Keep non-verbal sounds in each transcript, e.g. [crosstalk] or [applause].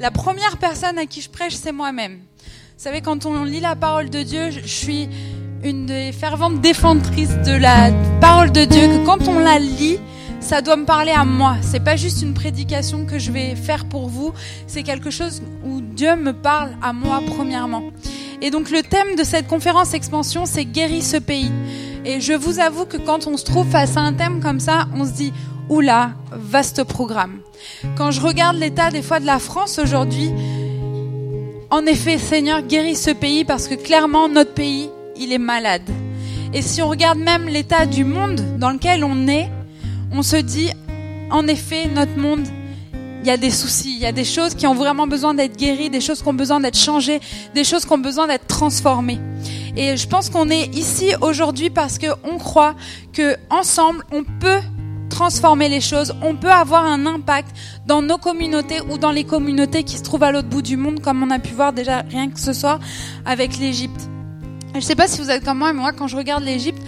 la première personne à qui je prêche, c'est moi-même. Vous savez, quand on lit la parole de Dieu, je suis une des ferventes défendrices de la parole de Dieu, que quand on la lit, ça doit me parler à moi. C'est pas juste une prédication que je vais faire pour vous, c'est quelque chose où Dieu me parle à moi premièrement. Et donc le thème de cette conférence expansion, c'est guérir ce pays. Et je vous avoue que quand on se trouve face à un thème comme ça, on se dit oula, vaste programme. Quand je regarde l'état des fois de la France aujourd'hui, en effet, Seigneur, guéris ce pays parce que clairement notre pays, il est malade. Et si on regarde même l'état du monde dans lequel on est, on se dit, en effet, notre monde, il y a des soucis, il y a des choses qui ont vraiment besoin d'être guéries, des choses qui ont besoin d'être changées, des choses qui ont besoin d'être transformées. Et je pense qu'on est ici aujourd'hui parce qu'on croit que ensemble, on peut transformer les choses, on peut avoir un impact dans nos communautés ou dans les communautés qui se trouvent à l'autre bout du monde, comme on a pu voir déjà rien que ce soir avec l'Égypte. Je ne sais pas si vous êtes comme moi, mais moi, quand je regarde l'Égypte,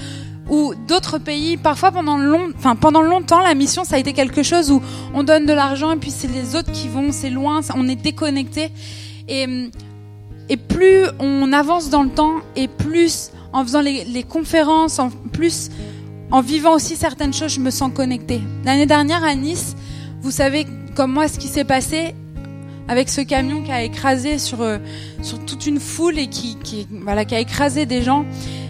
ou d'autres pays, parfois pendant, long, enfin, pendant longtemps, la mission, ça a été quelque chose où on donne de l'argent et puis c'est les autres qui vont, c'est loin, on est déconnecté. Et, plus on avance dans le temps et plus en faisant les, les conférences, en plus en vivant aussi certaines choses, je me sens connectée. L'année dernière à Nice, vous savez comme moi ce qui s'est passé avec ce camion qui a écrasé sur, euh, sur toute une foule et qui, voilà, qui a écrasé des gens.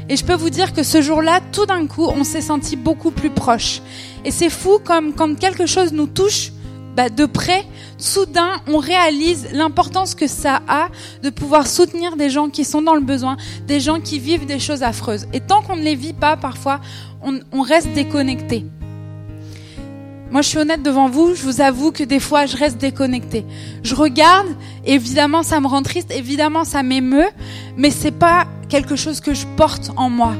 Et je peux vous dire que ce jour-là, tout d'un coup, on s'est senti beaucoup plus proche. Et c'est fou comme quand quelque chose nous touche bah, de près, soudain, on réalise l'importance que ça a de pouvoir soutenir des gens qui sont dans le besoin, des gens qui vivent des choses affreuses. Et tant qu'on ne les vit pas, parfois, on, reste déconnecté. Moi, je suis honnête devant vous, je vous avoue que des fois, je reste déconnectée. Je regarde, évidemment, ça me rend triste, évidemment, ça m'émeut, mais c'est pas quelque chose que je porte en moi.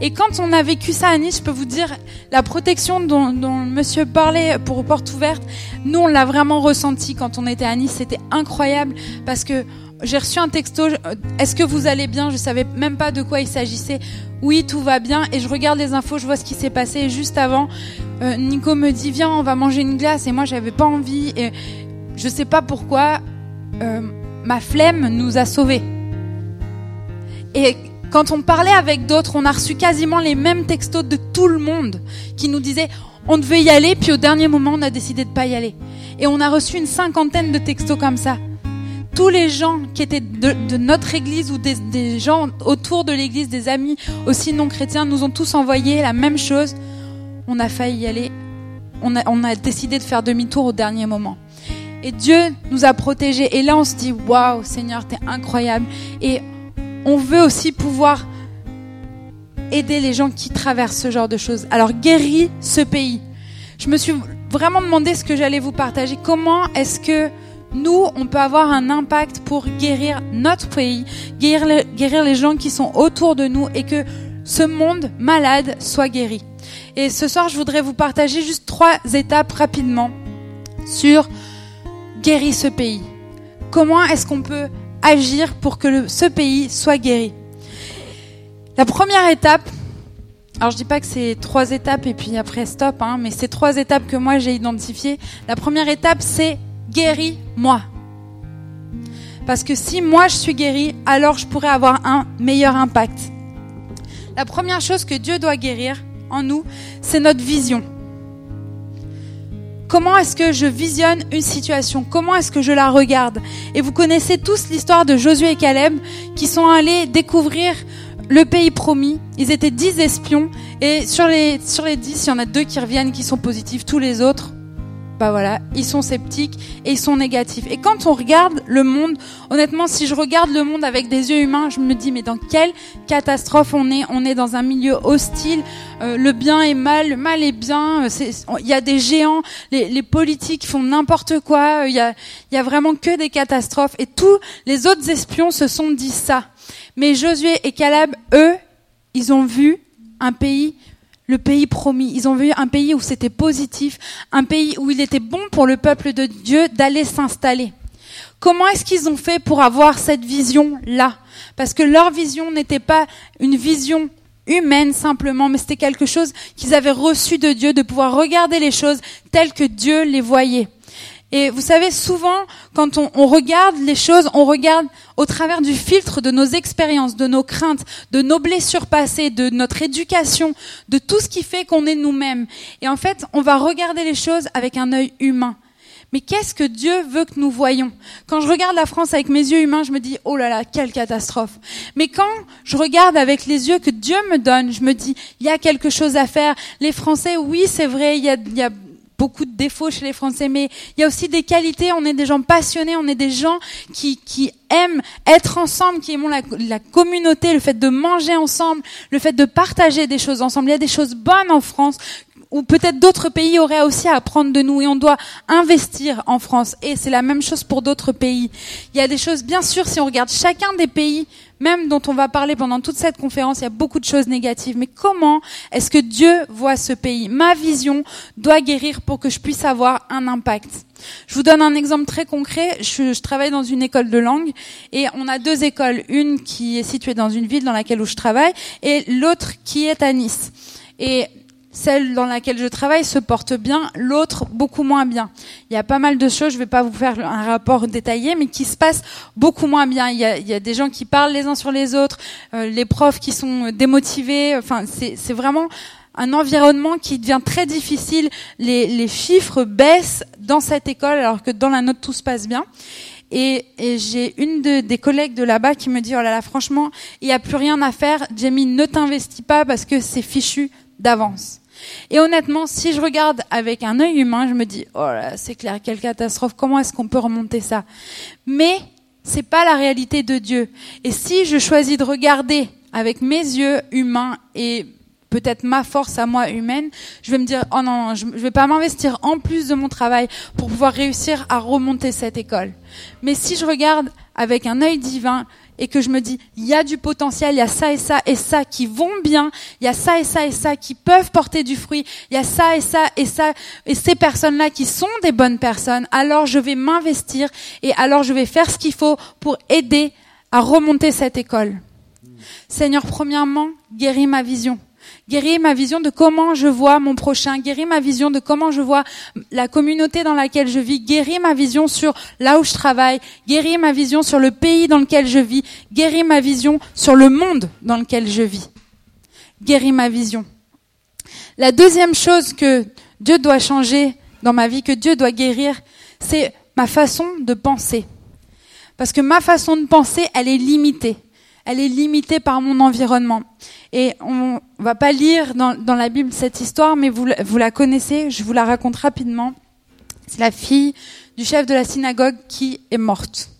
Et quand on a vécu ça à Nice, je peux vous dire, la protection dont, dont monsieur parlait pour Porte Ouverte, nous, on l'a vraiment ressenti quand on était à Nice. C'était incroyable parce que j'ai reçu un texto, est-ce que vous allez bien? Je savais même pas de quoi il s'agissait. Oui, tout va bien. Et je regarde les infos, je vois ce qui s'est passé. Et juste avant, euh, Nico me dit, viens, on va manger une glace. Et moi, j'avais pas envie. Et je sais pas pourquoi, euh, ma flemme nous a sauvés. Et quand on parlait avec d'autres, on a reçu quasiment les mêmes textos de tout le monde qui nous disaient, on devait y aller, puis au dernier moment, on a décidé de pas y aller. Et on a reçu une cinquantaine de textos comme ça tous les gens qui étaient de, notre église ou des, des gens autour de l'église, des amis aussi non chrétiens, nous ont tous envoyé la même chose. On a failli y aller. On a, on a décidé de faire demi-tour au dernier moment. Et Dieu nous a protégés. Et là, on se dit, waouh, Seigneur, t'es incroyable. Et on veut aussi pouvoir aider les gens qui traversent ce genre de choses. Alors, guéris ce pays. Je me suis vraiment demandé ce que j'allais vous partager. Comment est-ce que nous, on peut avoir un impact pour guérir notre pays, guérir, le, guérir les gens qui sont autour de nous et que ce monde malade soit guéri? Et ce soir, je voudrais vous partager juste trois étapes rapidement sur guérir ce pays. Comment est-ce qu'on peut agir pour que ce pays soit guéri La première étape, alors je dis pas que c'est trois étapes et puis après stop, hein, mais c'est trois étapes que moi j'ai identifiées. La première étape, c'est guéris-moi. Parce que si moi je suis guéri, alors je pourrais avoir un meilleur impact. La première chose que Dieu doit guérir en nous, c'est notre vision. Comment est-ce que je visionne une situation? Comment est-ce que je la regarde? Et vous connaissez tous l'histoire de Josué et Caleb qui sont allés découvrir le pays promis. Ils étaient dix espions et sur les, sur les dix, il y en a deux qui reviennent qui sont positifs. Tous les autres, bah voilà, ils sont sceptiques et ils sont négatifs. Et quand on regarde le monde, honnêtement, si je regarde le monde avec des yeux humains, je me dis mais dans quelle catastrophe on est? On est dans un milieu hostile. Euh, le bien est mal, le mal est bien. Euh, il y a des géants. Les, les politiques font n'importe quoi. Il y a, y a vraiment que des catastrophes. Et tous les autres espions se sont dit ça. Mais Josué et Caleb, eux, ils ont vu un pays le pays promis. Ils ont vu un pays où c'était positif, un pays où il était bon pour le peuple de Dieu d'aller s'installer. Comment est-ce qu'ils ont fait pour avoir cette vision-là? Parce que leur vision n'était pas une vision humaine simplement, mais c'était quelque chose qu'ils avaient reçu de Dieu, de pouvoir regarder les choses telles que Dieu les voyait. Et vous savez, souvent, quand on, regarde les choses, on regarde au travers du filtre de nos expériences, de nos craintes, de nos blessures passées, de notre éducation, de tout ce qui fait qu'on est nous-mêmes. Et en fait, on va regarder les choses avec un œil humain. Mais qu'est-ce que Dieu veut que nous voyons? Quand je regarde la France avec mes yeux humains, je me dis, oh là là, quelle catastrophe. Mais quand je regarde avec les yeux que Dieu me donne, je me dis, il y a quelque chose à faire. Les Français, oui, c'est vrai, il y a, il y a beaucoup de défauts chez les Français, mais il y a aussi des qualités. On est des gens passionnés, on est des gens qui, aiment être ensemble, qui aiment la, la, communauté, le fait de manger ensemble, le fait de partager des choses ensemble. Il y a des choses bonnes en France ou peut-être d'autres pays auraient aussi à apprendre de nous et on doit investir en France. Et c'est la même chose pour d'autres pays. Il y a des choses, bien sûr, si on regarde chacun des pays, même dont on va parler pendant toute cette conférence, il y a beaucoup de choses négatives. Mais comment est-ce que Dieu voit ce pays? Ma vision doit guérir pour que je puisse avoir un impact. Je vous donne un exemple très concret. Je, je, travaille dans une école de langue et on a deux écoles. Une qui est située dans une ville dans laquelle où je travaille et l'autre qui est à Nice. Et celle dans laquelle je travaille se porte bien, l'autre beaucoup moins bien. Il y a pas mal de choses, je ne vais pas vous faire un rapport détaillé, mais qui se passent beaucoup moins bien. Il y a, des gens qui parlent les uns sur les autres, euh, les profs qui sont démotivés. Enfin, c'est vraiment un environnement qui devient très difficile. Les, chiffres baissent dans cette école, alors que dans la nôtre tout se passe bien. Et, j'ai une de, des collègues de là-bas qui me dit oh là là, franchement, il n'y a plus rien à faire. Jamie, ne t'investis pas parce que c'est fichu d'avance. Et honnêtement, si je regarde avec un œil humain, je me dis, oh là, c'est clair, quelle catastrophe, comment est-ce qu'on peut remonter ça? Mais c'est pas la réalité de Dieu. Et si je choisis de regarder avec mes yeux humains et peut-être ma force à moi humaine, je vais me dire, oh non, je ne vais pas m'investir en plus de mon travail pour pouvoir réussir à remonter cette école. Mais si je regarde avec un œil divin, et que je me dis, il y a du potentiel, il y a ça et ça et ça qui vont bien, il y a ça et ça et ça qui peuvent porter du fruit, il y a ça et ça et ça et ces personnes-là qui sont des bonnes personnes, alors je vais m'investir et alors je vais faire ce qu'il faut pour aider à remonter cette école. Seigneur, premièrement, guéris ma vision. Guéris ma vision de comment je vois mon prochain. Guéris ma vision de comment je vois la communauté dans laquelle je vis. Guéris ma vision sur là où je travaille. Guéris ma vision sur le pays dans lequel je vis. Guéris ma vision sur le monde dans lequel je vis. Guéris ma vision. La deuxième chose que Dieu doit changer dans ma vie, que Dieu doit guérir, c'est ma façon de penser. Parce que ma façon de penser, elle est limitée elle est limitée par mon environnement. Et on va pas lire dans, la Bible cette histoire, mais vous, vous la connaissez, je vous la raconte rapidement. C'est la fille du chef de la synagogue qui est morte.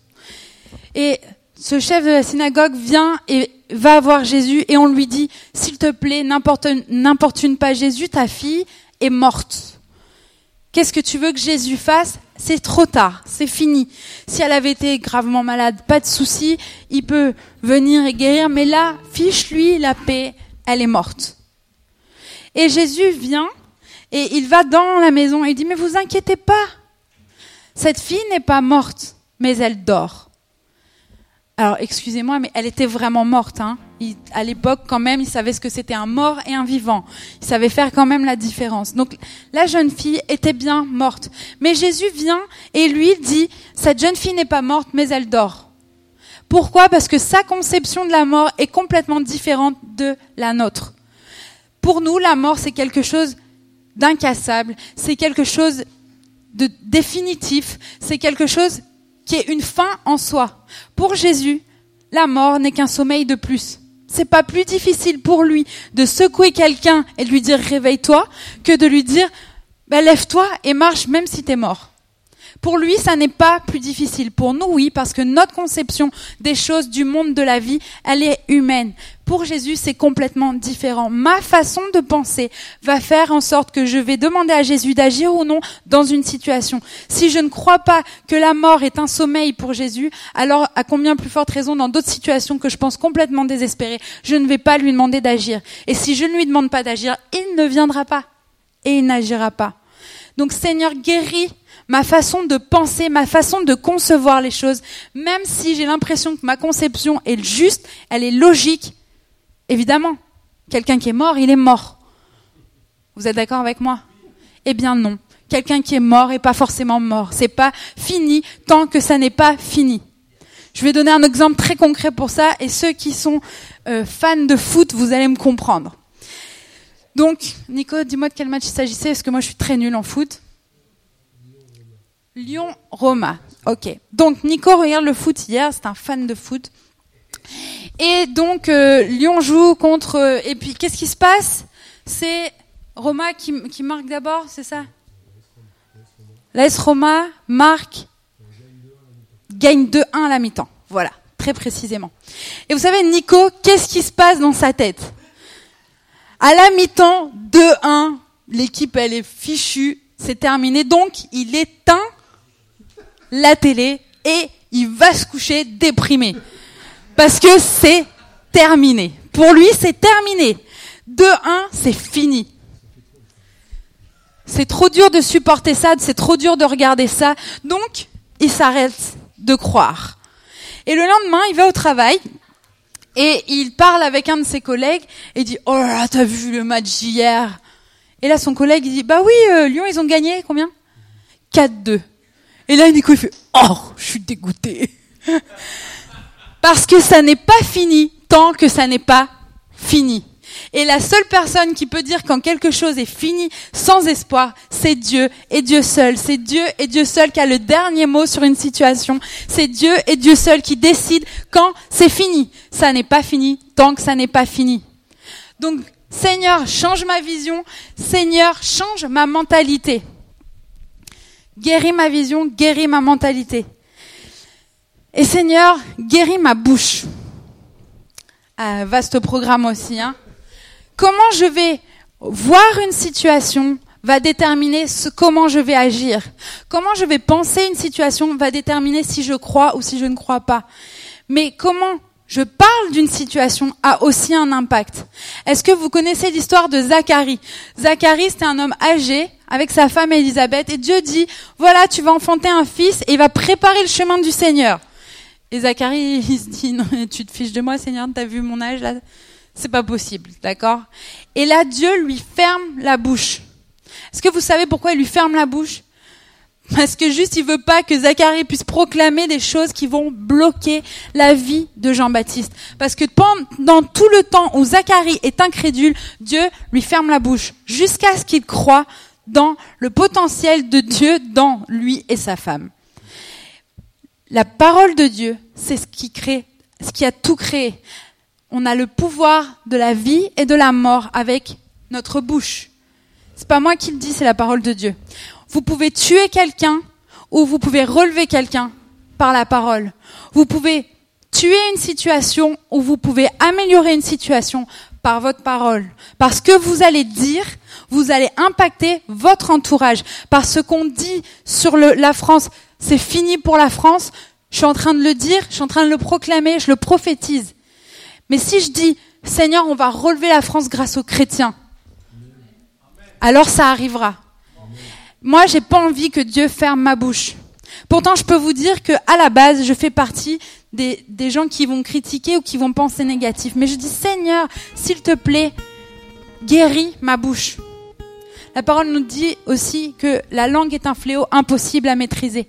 Et ce chef de la synagogue vient et va voir Jésus et on lui dit, s'il te plaît, n'importune pas Jésus, ta fille est morte. Qu'est-ce que tu veux que Jésus fasse? C'est trop tard, c'est fini. Si elle avait été gravement malade, pas de souci, il peut venir et guérir, mais là, fiche-lui la paix, elle est morte. Et Jésus vient et il va dans la maison et il dit, mais vous inquiétez pas, cette fille n'est pas morte, mais elle dort. Alors, excusez-moi, mais elle était vraiment morte. Hein. À l'époque, quand même, il savait ce que c'était un mort et un vivant. Il savait faire quand même la différence. Donc, la jeune fille était bien morte. Mais Jésus vient et lui dit, cette jeune fille n'est pas morte, mais elle dort. Pourquoi? Parce que sa conception de la mort est complètement différente de la nôtre. Pour nous, la mort, c'est quelque chose d'incassable, c'est quelque chose de définitif, c'est quelque chose qui est une fin en soi. Pour Jésus, la mort n'est qu'un sommeil de plus. C'est pas plus difficile pour lui de secouer quelqu'un et de lui dire réveille-toi que de lui dire ben, lève-toi et marche même si t'es mort. Pour lui, ça n'est pas plus difficile. Pour nous, oui, parce que notre conception des choses, du monde de la vie, elle est humaine. Pour Jésus, c'est complètement différent. Ma façon de penser va faire en sorte que je vais demander à Jésus d'agir ou non dans une situation. Si je ne crois pas que la mort est un sommeil pour Jésus, alors à combien plus forte raison dans d'autres situations que je pense complètement désespérées, je ne vais pas lui demander d'agir. Et si je ne lui demande pas d'agir, il ne viendra pas et il n'agira pas. Donc Seigneur, guéris ma façon de penser, ma façon de concevoir les choses, même si j'ai l'impression que ma conception est juste, elle est logique, évidemment, quelqu'un qui est mort, il est mort. Vous êtes d'accord avec moi? Eh bien non. quelqu'un qui est mort et pas forcément mort. C'est pas fini tant que ça n'est pas fini. Je vais donner un exemple très concret pour ça et ceux qui sont euh, fans de foot, vous allez me comprendre. Donc, Nico, dis-moi de quel match il s'agissait, parce que moi je suis très nul en foot. Lyon-Roma. Ok. Donc, Nico regarde le foot hier, c'est un fan de foot. Et donc, euh, Lyon joue contre... Euh, et puis, qu'est-ce qui se passe? C'est Roma qui, marque d'abord, c'est ça? L'AS Roma marque, gagne 2-1 à la mi-temps. Voilà, très précisément. Et vous savez, Nico, qu'est-ce qui se passe dans sa tête? À la mi-temps, 2-1, l'équipe, elle est fichue, c'est terminé. Donc, il éteint la télé et il va se coucher déprimé. Parce que c'est terminé. Pour lui, c'est terminé. 2-1, c'est fini. C'est trop dur de supporter ça, c'est trop dur de regarder ça. Donc, il s'arrête de croire. Et le lendemain, il va au travail et il parle avec un de ses collègues et dit Oh là, t'as vu le match hier Et là, son collègue, il dit Bah oui, euh, Lyon, ils ont gagné combien? 4-2. Et là, Nico, il fait Oh, je suis dégoûté. [laughs] Parce que ça n'est pas fini tant que ça n'est pas fini. Et la seule personne qui peut dire quand quelque chose est fini sans espoir, c'est Dieu et Dieu seul. C'est Dieu et Dieu seul qui a le dernier mot sur une situation. C'est Dieu et Dieu seul qui décide quand c'est fini. Ça n'est pas fini tant que ça n'est pas fini. Donc, Seigneur, change ma vision. Seigneur, change ma mentalité. Guéris ma vision, guéris ma mentalité. Et Seigneur, guéris ma bouche. Un vaste programme aussi, hein. Comment je vais voir une situation va déterminer comment je vais agir. Comment je vais penser une situation va déterminer si je crois ou si je ne crois pas. Mais comment je parle d'une situation a aussi un impact. Est-ce que vous connaissez l'histoire de Zacharie? Zacharie, c'était un homme âgé avec sa femme Élisabeth et Dieu dit, voilà, tu vas enfanter un fils et il va préparer le chemin du Seigneur. Et Zacharie, [laughs] il se dit, non, tu te fiches de moi, Seigneur, t'as vu mon âge là? C'est pas possible, d'accord Et là, Dieu lui ferme la bouche. Est-ce que vous savez pourquoi il lui ferme la bouche? Parce que juste, il veut pas que Zacharie puisse proclamer des choses qui vont bloquer la vie de Jean-Baptiste. Parce que pendant tout le temps où Zacharie est incrédule, Dieu lui ferme la bouche jusqu'à ce qu'il croit dans le potentiel de Dieu dans lui et sa femme. La parole de Dieu, c'est ce qui crée, ce qui a tout créé on a le pouvoir de la vie et de la mort avec notre bouche. C'est pas moi qui le dis, c'est la parole de Dieu. Vous pouvez tuer quelqu'un ou vous pouvez relever quelqu'un par la parole. Vous pouvez tuer une situation ou vous pouvez améliorer une situation par votre parole. Parce que vous allez dire, vous allez impacter votre entourage. Par ce qu'on dit sur la France, c'est fini pour la France. Je suis en train de le dire, je suis en train de le proclamer, je le prophétise. Mais si je dis, Seigneur, on va relever la France grâce aux chrétiens, alors ça arrivera. Moi, j'ai pas envie que Dieu ferme ma bouche. Pourtant, je peux vous dire que à la base, je fais partie des, des gens qui vont critiquer ou qui vont penser négatif. Mais je dis, Seigneur, s'il te plaît, guéris ma bouche. La parole nous dit aussi que la langue est un fléau impossible à maîtriser.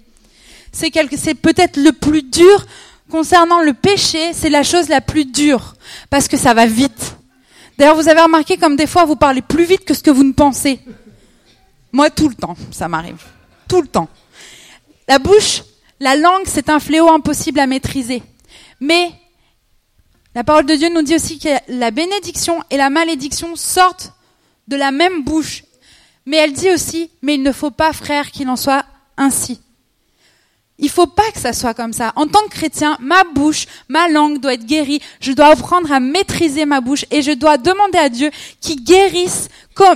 C'est peut-être le plus dur concernant le péché, c'est la chose la plus dure, parce que ça va vite. D'ailleurs, vous avez remarqué comme des fois, vous parlez plus vite que ce que vous ne pensez. Moi, tout le temps, ça m'arrive. Tout le temps. La bouche, la langue, c'est un fléau impossible à maîtriser. Mais la parole de Dieu nous dit aussi que la bénédiction et la malédiction sortent de la même bouche. Mais elle dit aussi, mais il ne faut pas, frère, qu'il en soit ainsi. Il faut pas que ça soit comme ça. En tant que chrétien, ma bouche, ma langue doit être guérie. Je dois apprendre à maîtriser ma bouche et je dois demander à Dieu qu'il guérisse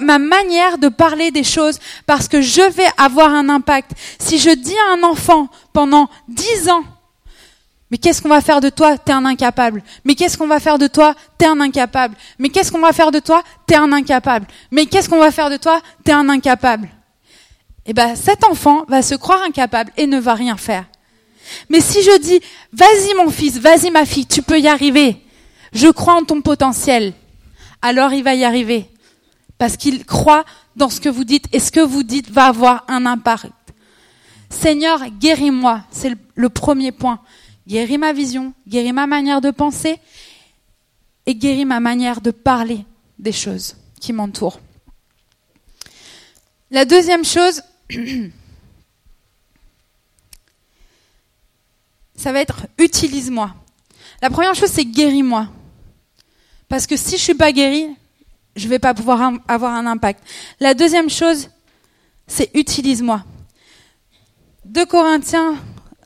ma manière de parler des choses parce que je vais avoir un impact. Si je dis à un enfant pendant dix ans, mais qu'est-ce qu'on va faire de toi? T'es un incapable. Mais qu'est-ce qu'on va faire de toi? T'es un incapable. Mais qu'est-ce qu'on va faire de toi? T'es un incapable. Mais qu'est-ce qu'on va faire de toi? T'es un incapable eh ben, cet enfant va se croire incapable et ne va rien faire. Mais si je dis, vas-y mon fils, vas-y ma fille, tu peux y arriver, je crois en ton potentiel, alors il va y arriver. parce qu'il croit dans ce que vous dites et ce que vous dites va avoir un impact. Seigneur, guéris-moi, c'est le premier point. Guéris ma vision, guéris ma manière de penser et guéris ma manière de parler des choses qui m'entourent. La deuxième chose, ça va être utilise-moi. La première chose, c'est guéris-moi. Parce que si je suis pas guérie, je vais pas pouvoir avoir un impact. La deuxième chose, c'est utilise-moi. 2 Corinthiens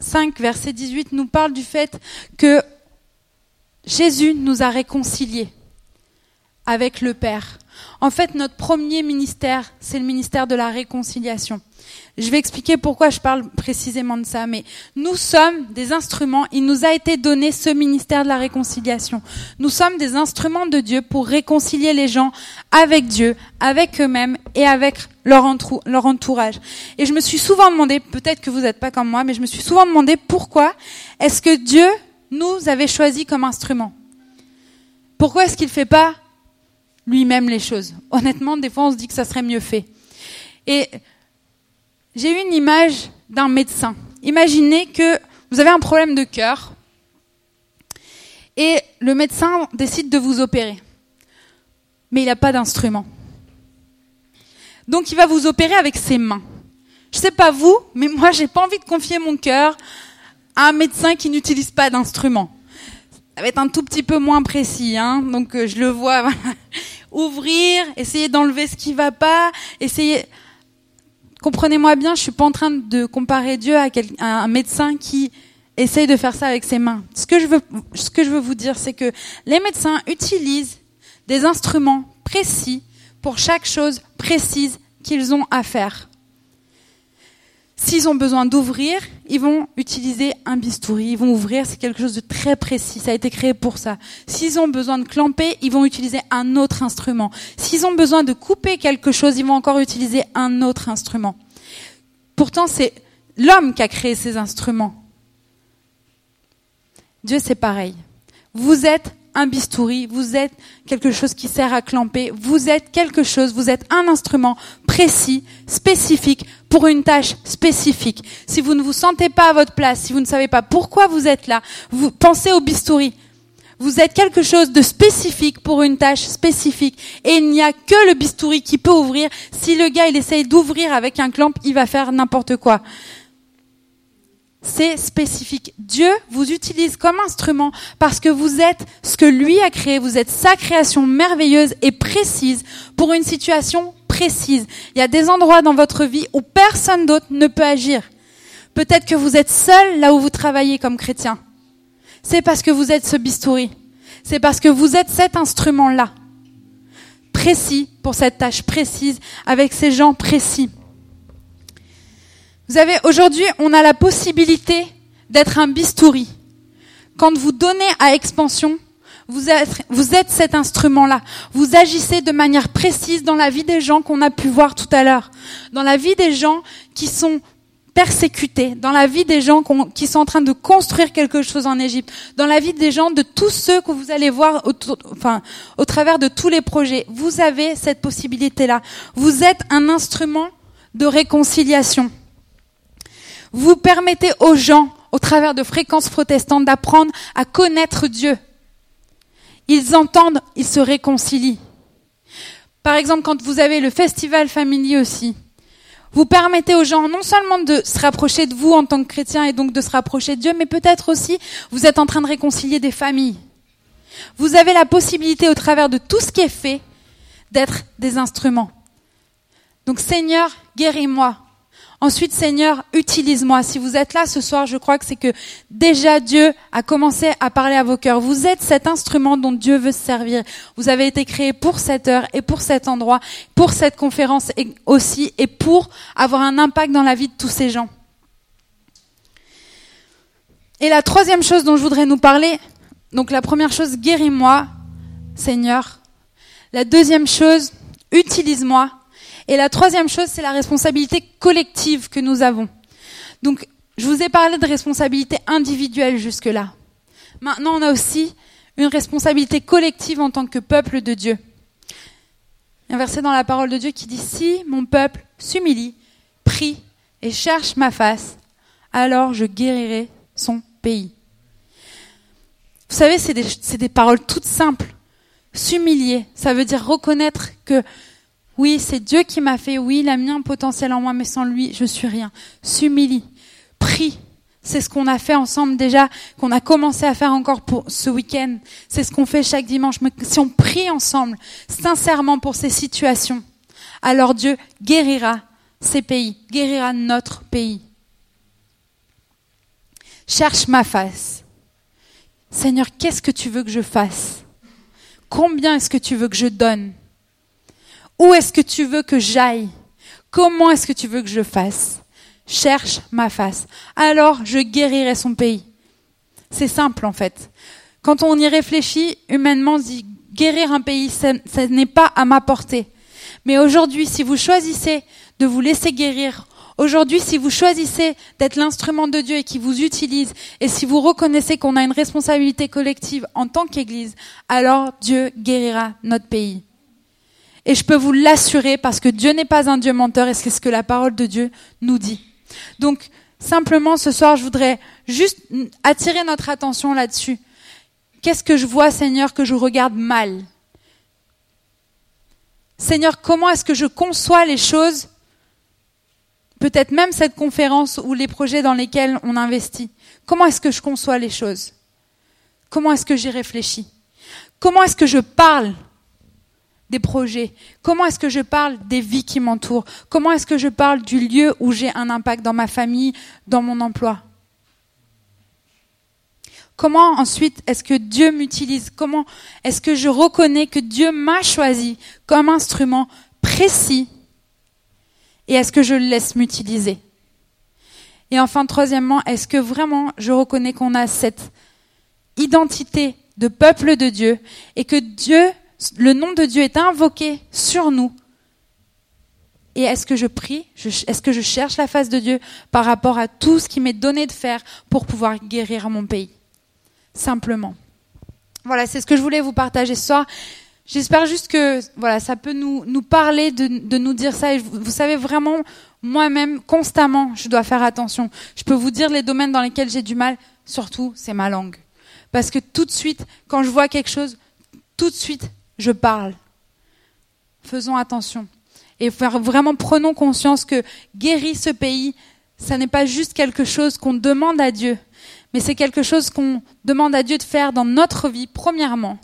5, verset 18 nous parle du fait que Jésus nous a réconciliés avec le Père. En fait, notre premier ministère, c'est le ministère de la réconciliation. Je vais expliquer pourquoi je parle précisément de ça, mais nous sommes des instruments, il nous a été donné ce ministère de la réconciliation. Nous sommes des instruments de Dieu pour réconcilier les gens avec Dieu, avec eux-mêmes et avec leur, entourage. Et je me suis souvent demandé, peut-être que vous n'êtes pas comme moi, mais je me suis souvent demandé pourquoi est-ce que Dieu nous avait choisis comme instrument Pourquoi est-ce qu'il ne fait pas lui-même les choses. Honnêtement, des fois, on se dit que ça serait mieux fait. Et j'ai eu une image d'un médecin. Imaginez que vous avez un problème de cœur et le médecin décide de vous opérer. Mais il n'a pas d'instrument. Donc il va vous opérer avec ses mains. Je ne sais pas vous, mais moi j'ai pas envie de confier mon cœur à un médecin qui n'utilise pas d'instrument ça va être un tout petit peu moins précis, hein, donc euh, je le vois. [laughs] Ouvrir, essayer d'enlever ce qui va pas, essayer. Comprenez-moi bien, je suis pas en train de comparer Dieu à, un médecin qui essaye de faire ça avec ses mains. Ce que je veux vous dire, c'est que les médecins utilisent des instruments précis pour chaque chose précise qu'ils ont à faire. S'ils ont besoin d'ouvrir, ils vont utiliser un bistouri. Ils vont ouvrir, c'est quelque chose de très précis. Ça a été créé pour ça. S'ils ont besoin de clamper, ils vont utiliser un autre instrument. S'ils ont besoin de couper quelque chose, ils vont encore utiliser un autre instrument. Pourtant, c'est l'homme qui a créé ces instruments. Dieu, c'est pareil. Vous êtes un bistouri, vous êtes quelque chose qui sert à clamper, vous êtes quelque chose, vous êtes un instrument précis, spécifique, pour une tâche spécifique. Si vous ne vous sentez pas à votre place, si vous ne savez pas pourquoi vous êtes là, vous pensez au bistouri. Vous êtes quelque chose de spécifique pour une tâche spécifique. Et il n'y a que le bistouri qui peut ouvrir. Si le gars, il essaye d'ouvrir avec un clamp, il va faire n'importe quoi c'est spécifique. Dieu vous utilise comme instrument parce que vous êtes ce que lui a créé, vous êtes sa création merveilleuse et précise pour une situation précise. Il y a des endroits dans votre vie où personne d'autre ne peut agir. Peut-être que vous êtes seul là où vous travaillez comme chrétien. C'est parce que vous êtes ce bistouri. C'est parce que vous êtes cet instrument-là. Précis pour cette tâche précise avec ces gens précis. Vous savez, aujourd'hui, on a la possibilité d'être un bistouri. Quand vous donnez à expansion, vous êtes, vous êtes cet instrument-là. Vous agissez de manière précise dans la vie des gens qu'on a pu voir tout à l'heure. Dans la vie des gens qui sont persécutés, dans la vie des gens qui sont en train de construire quelque chose en Égypte, dans la vie des gens de tous ceux que vous allez voir enfin, au travers de tous les projets. Vous avez cette possibilité-là. Vous êtes un instrument de réconciliation. Vous permettez aux gens, au travers de fréquences protestantes, d'apprendre à connaître Dieu. Ils entendent, ils se réconcilient. Par exemple, quand vous avez le festival familier aussi, vous permettez aux gens non seulement de se rapprocher de vous en tant que chrétien et donc de se rapprocher de Dieu, mais peut-être aussi vous êtes en train de réconcilier des familles. Vous avez la possibilité au travers de tout ce qui est fait d'être des instruments. Donc Seigneur, guéris-moi, Ensuite, Seigneur, utilise-moi. Si vous êtes là ce soir, je crois que c'est que déjà Dieu a commencé à parler à vos cœurs. Vous êtes cet instrument dont Dieu veut se servir. Vous avez été créé pour cette heure et pour cet endroit, pour cette conférence aussi et pour avoir un impact dans la vie de tous ces gens. Et la troisième chose dont je voudrais nous parler, donc la première chose, guéris-moi, Seigneur. La deuxième chose, utilise-moi. Et la troisième chose, c'est la responsabilité collective que nous avons. Donc, je vous ai parlé de responsabilité individuelle jusque-là. Maintenant, on a aussi une responsabilité collective en tant que peuple de Dieu. Il y a un verset dans la parole de Dieu qui dit Si mon peuple s'humilie, prie et cherche ma face, alors je guérirai son pays. Vous savez, c'est des, des, paroles toutes simples. S'humilier, ça veut dire reconnaître que oui, c'est Dieu qui m'a fait, oui, il a mis un potentiel en moi, mais sans lui, je suis rien. S'humilie, prie. C'est ce qu'on a fait ensemble déjà, qu'on a commencé à faire encore pour ce week-end. C'est ce qu'on fait chaque dimanche. Mais si on prie ensemble, sincèrement pour ces situations, alors Dieu guérira ces pays, guérira notre pays. Cherche ma face. Seigneur, qu'est-ce que tu veux que je fasse? Combien est-ce que tu veux que je donne? Où est-ce que tu veux que j'aille? Comment est-ce que tu veux que je fasse? Cherche ma face. Alors je guérirai son pays. C'est simple en fait. Quand on y réfléchit, humainement, on dit guérir un pays, ça n'est pas à ma portée. Mais aujourd'hui, si vous choisissez de vous laisser guérir, aujourd'hui, si vous choisissez d'être l'instrument de Dieu et qui vous utilise, et si vous reconnaissez qu'on a une responsabilité collective en tant qu'Église, alors Dieu guérira notre pays. Et je peux vous l'assurer parce que Dieu n'est pas un Dieu menteur et c'est ce que la parole de Dieu nous dit. Donc, simplement, ce soir, je voudrais juste attirer notre attention là-dessus. Qu'est-ce que je vois, Seigneur, que je regarde mal? Seigneur, comment est-ce que je conçois les choses? Peut-être même cette conférence ou les projets dans lesquels on investit. Comment est-ce que je conçois les choses? Comment est-ce que j'y réfléchis? Comment est-ce que je parle? Des projets. Comment est-ce que je parle des vies qui m'entourent? Comment est-ce que je parle du lieu où j'ai un impact dans ma famille, dans mon emploi? Comment ensuite est-ce que Dieu m'utilise? Comment est-ce que je reconnais que Dieu m'a choisi comme instrument précis? Et est-ce que je le laisse m'utiliser? Et enfin, troisièmement, est-ce que vraiment je reconnais qu'on a cette identité de peuple de Dieu et que Dieu, le nom de Dieu est invoqué sur nous et est-ce que je prie Est-ce que je cherche la face de Dieu par rapport à tout ce qui m'est donné de faire pour pouvoir guérir mon pays? Simplement. Voilà, c'est ce que je voulais vous partager ce soir. J'espère juste que voilà, ça peut nous, nous parler de, de nous dire ça. Et vous, vous savez vraiment, moi-même, constamment, je dois faire attention. Je peux vous dire les domaines dans lesquels j'ai du mal, surtout, c'est ma langue. Parce que tout de suite, quand je vois quelque chose, tout de suite, je parle. Faisons attention. Et vraiment, prenons conscience que guérir ce pays, ça n'est pas juste quelque chose qu'on demande à Dieu, mais c'est quelque chose qu'on demande à Dieu de faire dans notre vie, premièrement,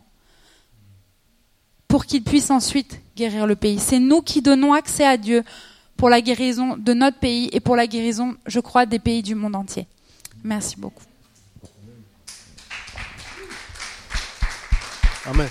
pour qu'il puisse ensuite guérir le pays. C'est nous qui donnons accès à Dieu pour la guérison de notre pays et pour la guérison, je crois, des pays du monde entier. Merci beaucoup. Amen.